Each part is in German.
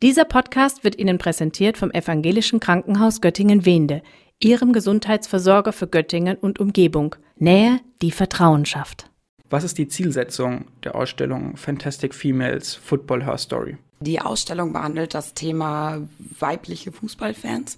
Dieser Podcast wird Ihnen präsentiert vom Evangelischen Krankenhaus Göttingen-Wende, Ihrem Gesundheitsversorger für Göttingen und Umgebung. Nähe, die Vertrauen schafft. Was ist die Zielsetzung der Ausstellung Fantastic Females Football Her Story? Die Ausstellung behandelt das Thema weibliche Fußballfans,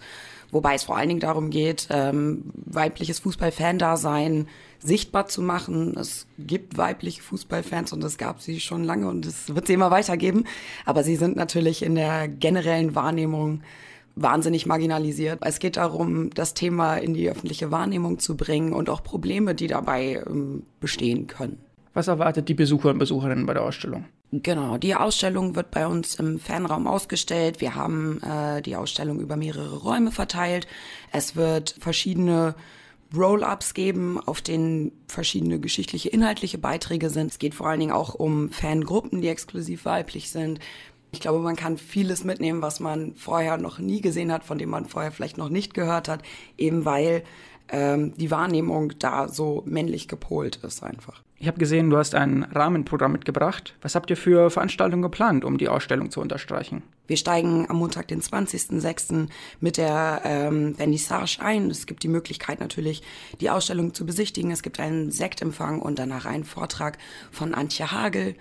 wobei es vor allen Dingen darum geht, ähm, weibliches Fußballfan-Dasein sichtbar zu machen. Es gibt weibliche Fußballfans und es gab sie schon lange und es wird sie immer weitergeben. Aber sie sind natürlich in der generellen Wahrnehmung wahnsinnig marginalisiert. Es geht darum, das Thema in die öffentliche Wahrnehmung zu bringen und auch Probleme, die dabei ähm, bestehen können. Was erwartet die Besucher und Besucherinnen bei der Ausstellung? Genau, die Ausstellung wird bei uns im Fanraum ausgestellt. Wir haben äh, die Ausstellung über mehrere Räume verteilt. Es wird verschiedene Roll-ups geben, auf denen verschiedene geschichtliche, inhaltliche Beiträge sind. Es geht vor allen Dingen auch um Fangruppen, die exklusiv weiblich sind. Ich glaube, man kann vieles mitnehmen, was man vorher noch nie gesehen hat, von dem man vorher vielleicht noch nicht gehört hat, eben weil ähm, die Wahrnehmung da so männlich gepolt ist einfach. Ich habe gesehen, du hast ein Rahmenprogramm mitgebracht. Was habt ihr für Veranstaltungen geplant, um die Ausstellung zu unterstreichen? Wir steigen am Montag, den 20.06. mit der ähm, Vernissage ein. Es gibt die Möglichkeit natürlich, die Ausstellung zu besichtigen. Es gibt einen Sektempfang und danach einen Vortrag von Antje Hagel.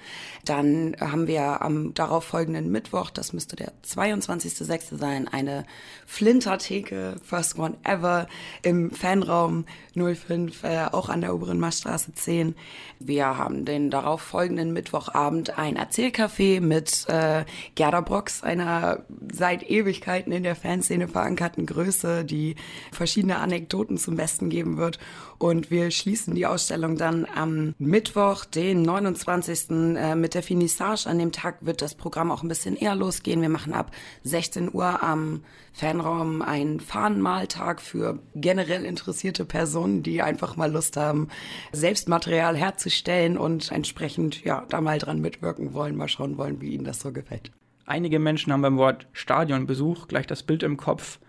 Dann haben wir am darauffolgenden Mittwoch, das müsste der 22.06. sein, eine Flintertheke, First One Ever, im Fanraum 05, äh, auch an der Oberen Marstraße 10. Wir haben den darauffolgenden Mittwochabend ein Erzählcafé mit äh, Gerda Brox, einer seit Ewigkeiten in der Fanszene verankerten Größe, die verschiedene Anekdoten zum Besten geben wird. Und wir schließen die Ausstellung dann am Mittwoch, den 29. Äh, mit der Finissage. An dem Tag wird das Programm auch ein bisschen eher losgehen. Wir machen ab 16 Uhr am Fanraum einen Fahnenmaltag für generell interessierte Personen, die einfach mal Lust haben, Selbstmaterial herzustellen und entsprechend ja da mal dran mitwirken wollen, mal schauen wollen, wie ihnen das so gefällt. Einige Menschen haben beim Wort Stadionbesuch gleich das Bild im Kopf,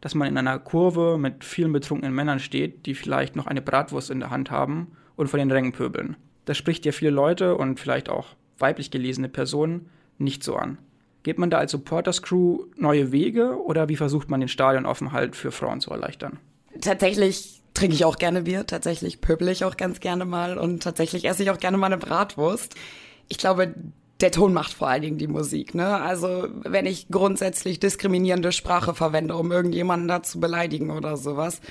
dass man in einer Kurve mit vielen betrunkenen Männern steht, die vielleicht noch eine Bratwurst in der Hand haben und vor den Rängen pöbeln. Das spricht ja viele Leute und vielleicht auch weiblich gelesene Personen nicht so an. Geht man da als Supporters Crew neue Wege oder wie versucht man den Stadionaufenthalt für Frauen zu erleichtern? Tatsächlich trinke ich auch gerne Bier, tatsächlich pöbel ich auch ganz gerne mal und tatsächlich esse ich auch gerne mal eine Bratwurst. Ich glaube, der Ton macht vor allen Dingen die Musik. Ne? Also wenn ich grundsätzlich diskriminierende Sprache verwende, um irgendjemanden da zu beleidigen oder sowas,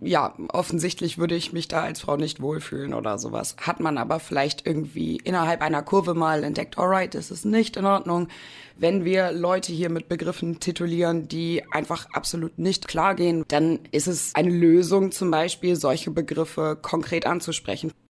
ja, offensichtlich würde ich mich da als Frau nicht wohlfühlen oder sowas. Hat man aber vielleicht irgendwie innerhalb einer Kurve mal entdeckt, alright, das ist nicht in Ordnung, wenn wir Leute hier mit Begriffen titulieren, die einfach absolut nicht klar gehen, dann ist es eine Lösung zum Beispiel, solche Begriffe konkret anzusprechen.